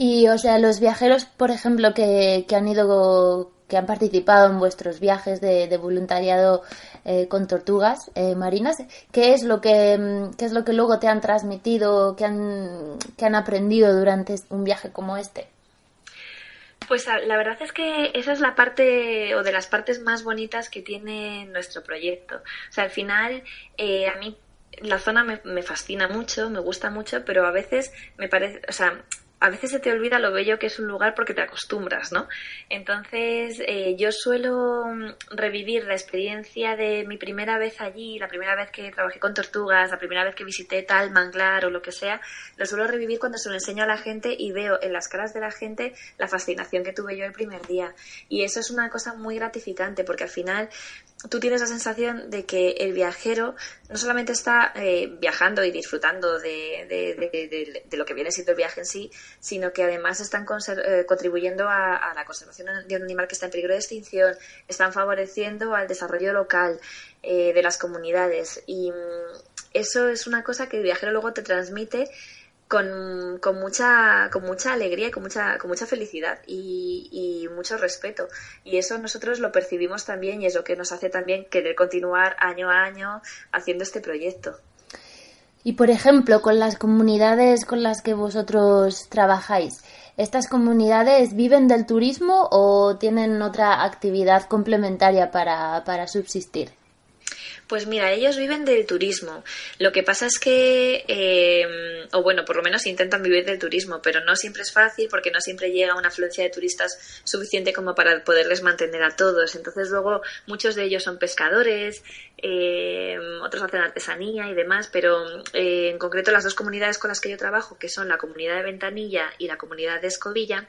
Y, o sea, los viajeros, por ejemplo, que, que han ido, que han participado en vuestros viajes de, voluntariado eh, con tortugas eh, marinas, ¿qué es lo que, qué es lo que luego te han transmitido, que han, que han aprendido durante un viaje como este? Pues la verdad es que esa es la parte o de las partes más bonitas que tiene nuestro proyecto. O sea, al final eh, a mí la zona me, me fascina mucho, me gusta mucho, pero a veces me parece, o sea, a veces se te olvida lo bello que es un lugar porque te acostumbras, ¿no? Entonces, eh, yo suelo mm, revivir la experiencia de mi primera vez allí, la primera vez que trabajé con tortugas, la primera vez que visité tal manglar o lo que sea, lo suelo revivir cuando se lo enseño a la gente y veo en las caras de la gente la fascinación que tuve yo el primer día. Y eso es una cosa muy gratificante porque al final tú tienes la sensación de que el viajero no solamente está eh, viajando y disfrutando de, de- de- de- lo que viene siendo el viaje en sí, sino que además están eh, contribuyendo a, a la conservación de un animal que está en peligro de extinción, están favoreciendo al desarrollo local eh, de las comunidades. Y mm, eso es una cosa que el viajero luego te transmite con, con mucha con mucha alegría y con mucha con mucha felicidad y, y mucho respeto y eso nosotros lo percibimos también y es lo que nos hace también querer continuar año a año haciendo este proyecto Y por ejemplo, con las comunidades con las que vosotros trabajáis, ¿estas comunidades viven del turismo o tienen otra actividad complementaria para, para subsistir? Pues mira, ellos viven del turismo. Lo que pasa es que, eh, o bueno, por lo menos intentan vivir del turismo, pero no siempre es fácil porque no siempre llega una afluencia de turistas suficiente como para poderles mantener a todos. Entonces luego muchos de ellos son pescadores, eh, otros hacen artesanía y demás, pero eh, en concreto las dos comunidades con las que yo trabajo, que son la comunidad de Ventanilla y la comunidad de Escobilla,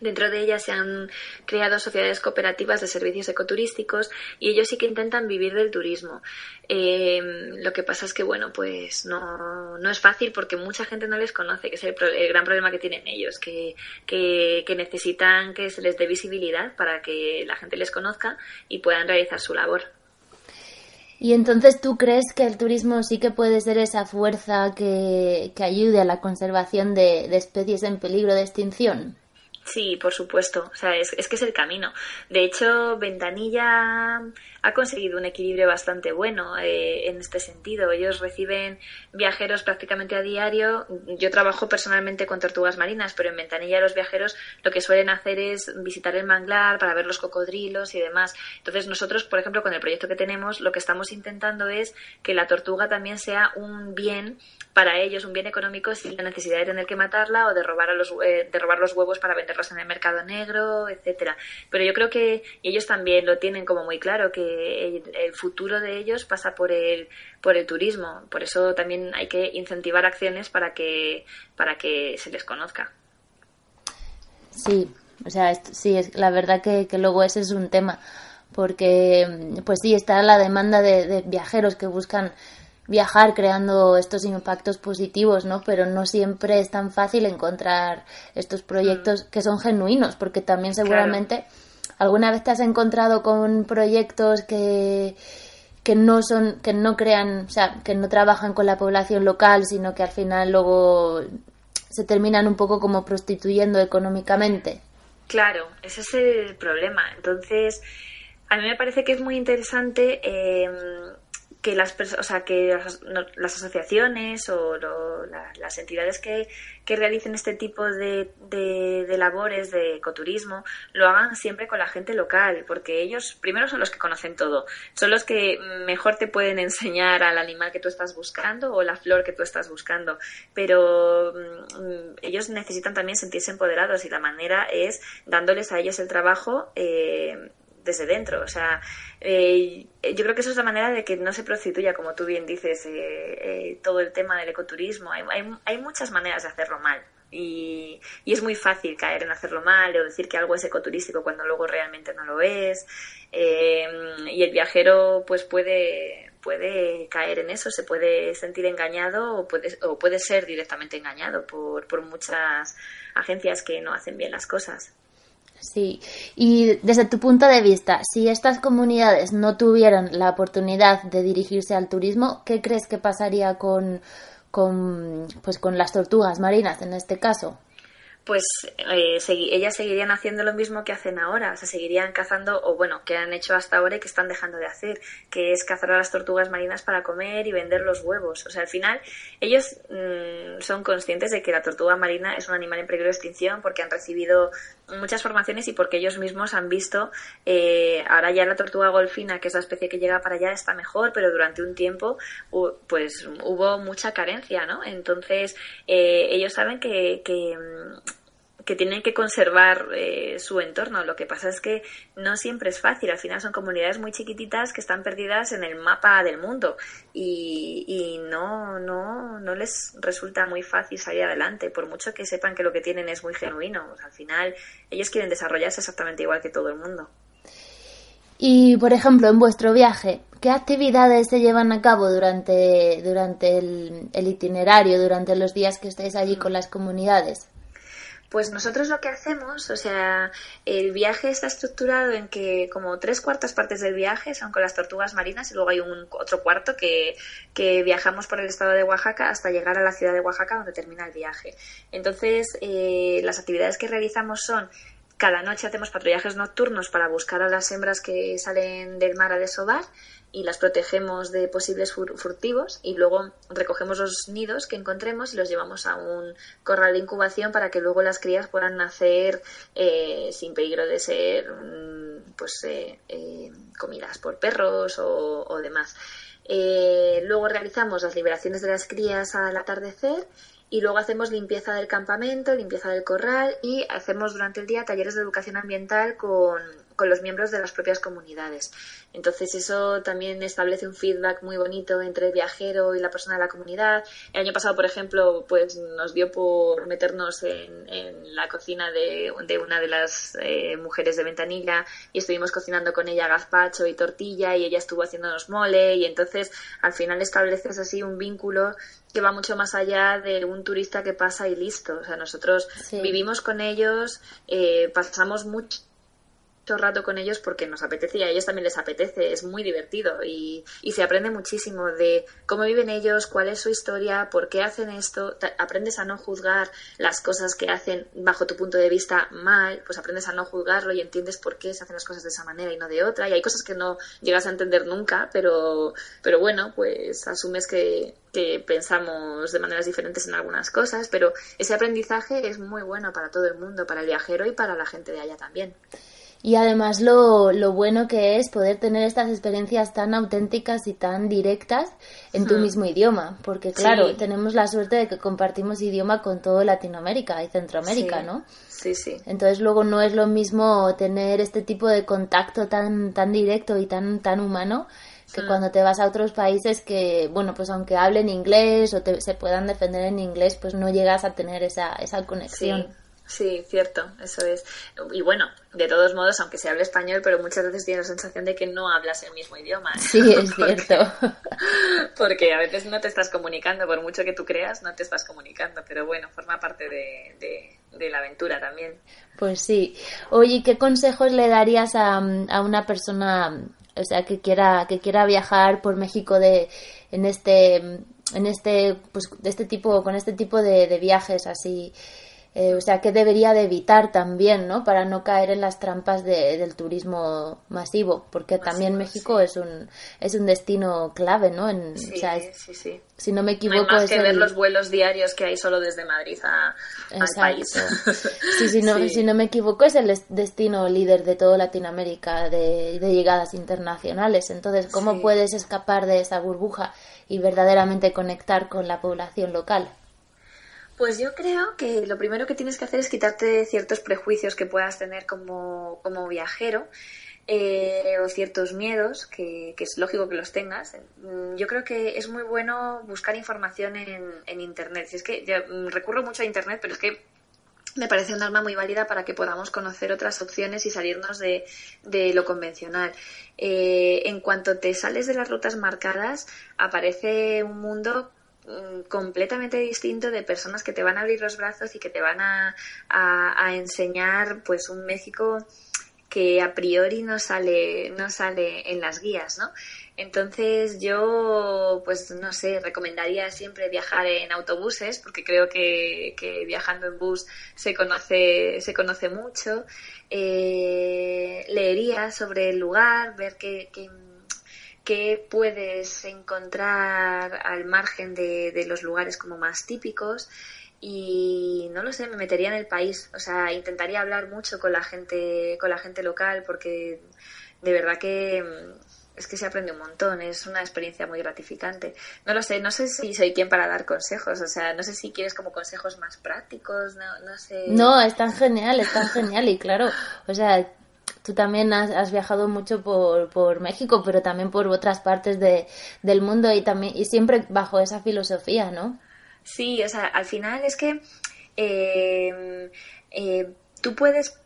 Dentro de ellas se han creado sociedades cooperativas de servicios ecoturísticos y ellos sí que intentan vivir del turismo. Eh, lo que pasa es que, bueno, pues no, no es fácil porque mucha gente no les conoce, que es el, pro- el gran problema que tienen ellos, que, que, que necesitan que se les dé visibilidad para que la gente les conozca y puedan realizar su labor. Y entonces tú crees que el turismo sí que puede ser esa fuerza que, que ayude a la conservación de, de especies en peligro de extinción. Sí, por supuesto. O sea, es, que es el camino. De hecho, Ventanilla ha conseguido un equilibrio bastante bueno eh, en este sentido. Ellos reciben viajeros prácticamente a diario. Yo trabajo personalmente con tortugas marinas, pero en Ventanilla los viajeros lo que suelen hacer es visitar el manglar para ver los cocodrilos y demás. Entonces nosotros, por ejemplo, con el proyecto que tenemos, lo que estamos intentando es que la tortuga también sea un bien para ellos, un bien económico sin la necesidad de tener que matarla o de robar, a los, eh, de robar los huevos para en el mercado negro, etcétera. Pero yo creo que ellos también lo tienen como muy claro, que el, futuro de ellos pasa por el, por el turismo. Por eso también hay que incentivar acciones para que, para que se les conozca. Sí, o sea, esto- sí, es la verdad que, que luego ese es un tema, porque pues sí, está la demanda de, de viajeros que buscan viajar creando estos impactos positivos, ¿no? Pero no siempre es tan fácil encontrar estos proyectos que son genuinos, porque también seguramente alguna vez te has encontrado con proyectos que que no son que no crean, o sea, que no trabajan con la población local, sino que al final luego se terminan un poco como prostituyendo económicamente. Claro, ese es el problema. Entonces, a mí me parece que es muy interesante eh, que las pers- o sea, que las, asociaciones o lo- la- las entidades que, que realicen este tipo de, de- de labores de ecoturismo lo hagan siempre con la gente local, porque ellos primero son los que conocen todo, son los que mejor te pueden enseñar al animal que tú estás buscando o la flor que tú estás buscando, pero mm, ellos necesitan también sentirse empoderados y la manera es dándoles a ellos el trabajo. eh, desde dentro. O sea, eh, yo creo que eso es la manera de que no se prostituya, como tú bien dices, eh, eh, todo el tema del ecoturismo. Hay, hay, hay muchas maneras de hacerlo mal. Y, es muy fácil caer en hacerlo mal o decir que algo es ecoturístico cuando luego realmente no lo es. Eh, y el viajero pues puede, puede caer en eso, se puede sentir engañado o puede, o puede ser directamente engañado por, por muchas agencias que no hacen bien las cosas. Sí, y desde tu punto de vista, si estas comunidades no tuvieran la oportunidad de dirigirse al turismo, ¿qué crees que pasaría con, con, pues, con las tortugas marinas en este caso? Pues eh, ellas seguirían haciendo lo mismo que hacen ahora, o sea, seguirían cazando, o bueno, que han hecho hasta ahora y que están dejando de hacer, que es cazar a las tortugas marinas para comer y vender los huevos. O sea, al final, ellos mm, son conscientes de que la tortuga marina es un animal en peligro de extinción porque han recibido muchas formaciones y porque ellos mismos han visto, eh, ahora ya la tortuga golfina, que es la especie que llega para allá, está mejor, pero durante un tiempo pues hubo mucha carencia, ¿no? Entonces, eh, ellos saben que, que, mm, que tienen que conservar eh, su entorno. Lo que pasa es que no siempre es fácil. Al final son comunidades muy chiquititas que están perdidas en el mapa del mundo y, y no, no, no les resulta muy fácil salir adelante, por mucho que sepan que lo que tienen es muy genuino. Al final ellos quieren desarrollarse exactamente igual que todo el mundo. Y, por ejemplo, en vuestro viaje, ¿qué actividades se llevan a cabo durante, durante el, el itinerario, durante los días que estáis allí con las comunidades? Pues nosotros lo que hacemos, o sea, el viaje está estructurado en que como tres cuartas partes del viaje son con las tortugas marinas y luego hay un otro cuarto que, que viajamos por el estado de Oaxaca hasta llegar a la ciudad de Oaxaca donde termina el viaje. Entonces, eh, las actividades que realizamos son cada noche hacemos patrullajes nocturnos para buscar a las hembras que salen del mar a desovar y las protegemos de posibles fur- furtivos y luego recogemos los nidos que encontremos y los llevamos a un corral de incubación para que luego las crías puedan nacer eh, sin peligro de ser mm, pues eh, eh, comidas por perros o, o demás. Eh, luego realizamos las liberaciones de las crías al atardecer y luego hacemos limpieza del campamento, limpieza del corral y hacemos durante el día talleres de educación ambiental con, con los miembros de las propias comunidades. Entonces eso también establece un feedback muy bonito entre el viajero y la persona de la comunidad. El año pasado, por ejemplo, pues nos dio por meternos en, en la cocina de, de, una de las eh, mujeres de Ventanilla y estuvimos cocinando con ella gazpacho y tortilla y ella estuvo haciéndonos mole y entonces al final estableces así un vínculo que va mucho más allá de un turista que pasa y listo. O sea, nosotros Sí. vivimos con ellos, eh, pasamos mucho rato con ellos porque nos apetece y a ellos también les apetece, es muy divertido y, se aprende muchísimo de cómo viven ellos, cuál es su historia, por qué hacen esto, aprendes a no juzgar las cosas que hacen bajo tu punto de vista mal, pues aprendes a no juzgarlo y entiendes por qué se hacen las cosas de esa manera y no de otra y hay cosas que no llegas a entender nunca, pero, pero bueno, pues asumes que pensamos de maneras diferentes en algunas cosas, pero ese aprendizaje es muy bueno para todo el mundo, para el viajero y para la gente de allá también. Y además lo, lo bueno que es poder tener estas experiencias tan auténticas y tan directas en tu Hmm. mismo idioma, porque claro, Sí. tenemos la suerte de que compartimos idioma con todo Latinoamérica y Centroamérica, Sí. ¿no? Sí, sí. Entonces luego no es lo mismo tener este tipo de contacto tan, tan directo y tan, tan humano que Mm. cuando te vas a otros países que, bueno, pues aunque hablen inglés o te- se puedan defender en inglés, pues no llegas a tener esa, esa conexión. sí, cierto, eso es. Y bueno, de todos modos, aunque se hable español, pero muchas veces tienes la sensación de que no hablas el mismo idioma. ¿eh? Sí, es Porque- cierto. Porque a veces no te estás comunicando, por mucho que tú creas, no te estás comunicando, pero bueno, forma parte de, de- de la aventura también. Pues sí. Oye, ¿qué consejos le darías a, a una persona, o sea, que quiera que quiera viajar por México de en este en este pues de este tipo con este tipo de, de viajes así? Eh, o sea, ¿qué debería de evitar también, ¿no? Para no caer en las trampas de- del turismo masivo, porque también México sí. es un es un destino clave, ¿no? En, Sí, o sea, es- sí, sí. si no me No hay equivoco más es que el- ver los vuelos diarios que hay solo desde Madrid a- al país. Sí, si no, Sí. si no me equivoco, es el es- destino líder de toda Latinoamérica de, de llegadas internacionales. Entonces, ¿cómo puedes escapar de esa burbuja y verdaderamente conectar con la población local? Pues yo creo que lo primero que tienes que hacer es quitarte ciertos prejuicios que puedas tener como, como viajero eh, o ciertos miedos, que, que es lógico que los tengas. Mm, Yo creo que es muy bueno buscar información en, en Internet. Si es que ya, mm, recurro mucho a Internet, pero es que me parece un arma muy válida para que podamos conocer otras opciones y salirnos de, de lo convencional. Eh, en cuanto te sales de las rutas marcadas, aparece un mundo completamente distinto de personas que te van a abrir los brazos y que te van a, a- enseñar pues un México que a priori no sale, no sale en las guías, ¿no? Entonces yo, pues no sé, recomendaría siempre viajar en autobuses, porque creo que, que viajando en bus se conoce, se conoce mucho. Eh, leería sobre el lugar, ver qué, qué puedes encontrar al margen de, de los lugares como más típicos y no lo sé, me metería en el país, o sea, intentaría hablar mucho con la gente, con la gente local porque de verdad que mm, es que se aprende un montón, es una experiencia muy gratificante. No lo sé, no sé si soy quien para dar consejos, o sea, no sé si quieres como consejos más prácticos, no, no sé. No, es tan genial, es tan genial y claro, o sea, tú también has, has viajado mucho por, por México, pero también por otras partes de, del mundo y también y siempre bajo esa filosofía, ¿no? Sí, o sea, al final es que eh, eh, tú puedes,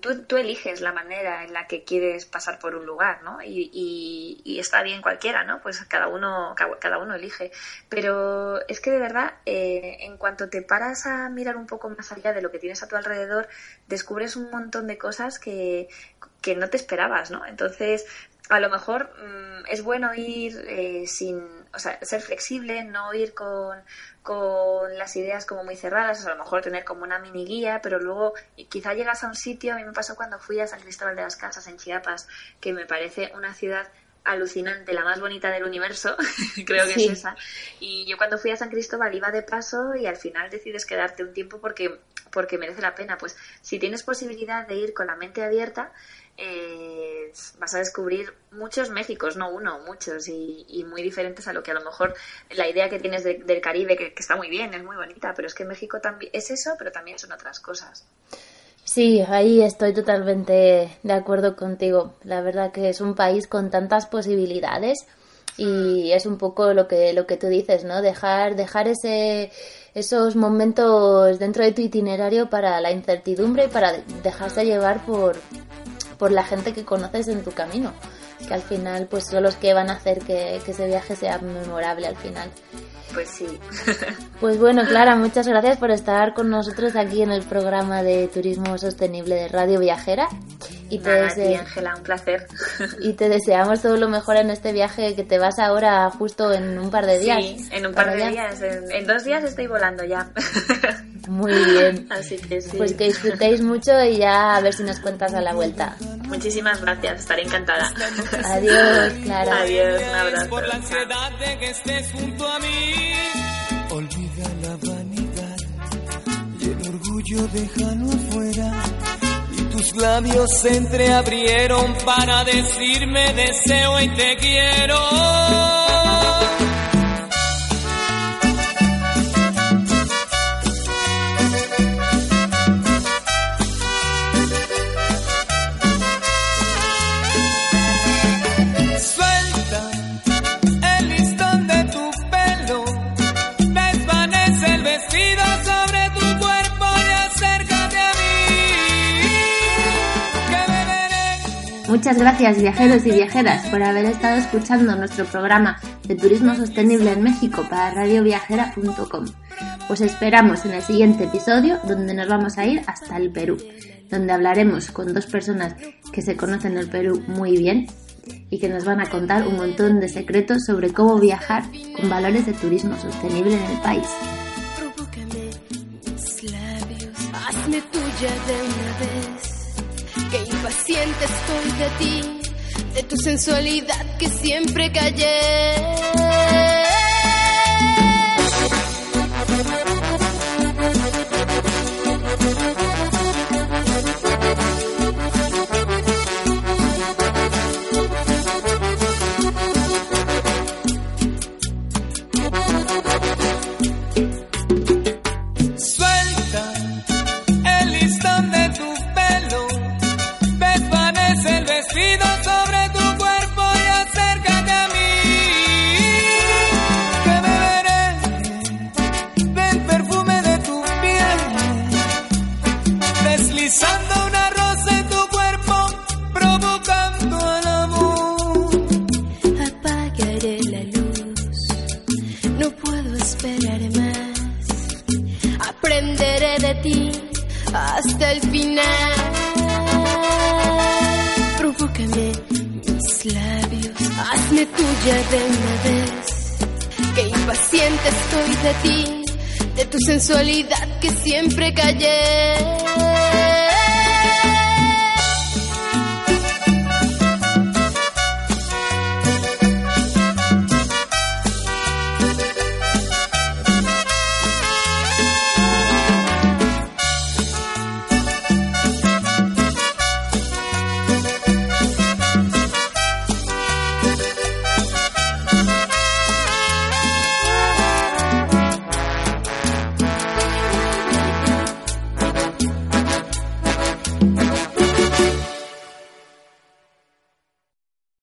tú, tú eliges la manera en la que quieres pasar por un lugar, ¿no? Y, y- y está bien cualquiera, ¿no? Pues cada uno, ca- cada uno elige. Pero es que de verdad, eh, en cuanto te paras a mirar un poco más allá de lo que tienes a tu alrededor, descubres un montón de cosas que, que no te esperabas, ¿no? Entonces, a lo mejor mm, es bueno ir eh, sin, o sea, ser flexible, no ir con, con las ideas como muy cerradas, o sea, a lo mejor tener como una mini guía, pero luego quizá llegas a un sitio, a mí me pasó cuando fui a San Cristóbal de las Casas en Chiapas, que me parece una ciudad alucinante, la más bonita del universo, creo que Sí. es esa. Y yo cuando fui a San Cristóbal iba de paso y al final decides quedarte un tiempo porque, porque merece la pena. Pues si tienes posibilidad de ir con la mente abierta, vas a descubrir muchos Méxicos, no uno, muchos, y, muy diferentes a lo que a lo mejor la idea que tienes de- del Caribe, que, que está muy bien, es muy bonita, pero es que México también es eso, pero también son otras cosas. Sí, ahí estoy totalmente de acuerdo contigo. La verdad que es un país con tantas posibilidades y es un poco lo que lo que tú dices, ¿no? Dejar dejar ese esos momentos dentro de tu itinerario para la incertidumbre y para dejarse llevar por por la gente que conoces en tu camino, que al final pues son los que van a hacer que, que ese viaje sea memorable al final. Pues sí. Pues bueno, Clara, muchas gracias por estar con nosotros aquí en el programa de Turismo Sostenible de Radio Viajera. Y te, dese- Ángela, un placer. y te deseamos todo lo mejor en este viaje que te vas ahora justo en un par de días. Sí, en un par de allá. días. En, en dos días estoy volando ya. Muy bien. Así que sí. Pues que disfrutéis mucho y ya a ver si nos cuentas a la vuelta. Muchísimas gracias, estaré encantada. Adiós, Clara. Adiós, un abrazo. por la ansiedad de que estés junto a mí. Olvida la vanidad y el orgullo déjalo afuera. Y tus labios se entreabrieron para decirme deseo y te quiero. Muchas gracias viajeros y viajeras por haber estado escuchando nuestro programa de turismo sostenible en México para radioviajera.com. Os esperamos en el siguiente episodio donde nos vamos a ir hasta el Perú, donde hablaremos con dos personas que se conocen el Perú muy bien y que nos van a contar un montón de secretos sobre cómo viajar con valores de turismo sostenible en el país. Que impaciente estoy de ti, de tu sensualidad que siempre callé.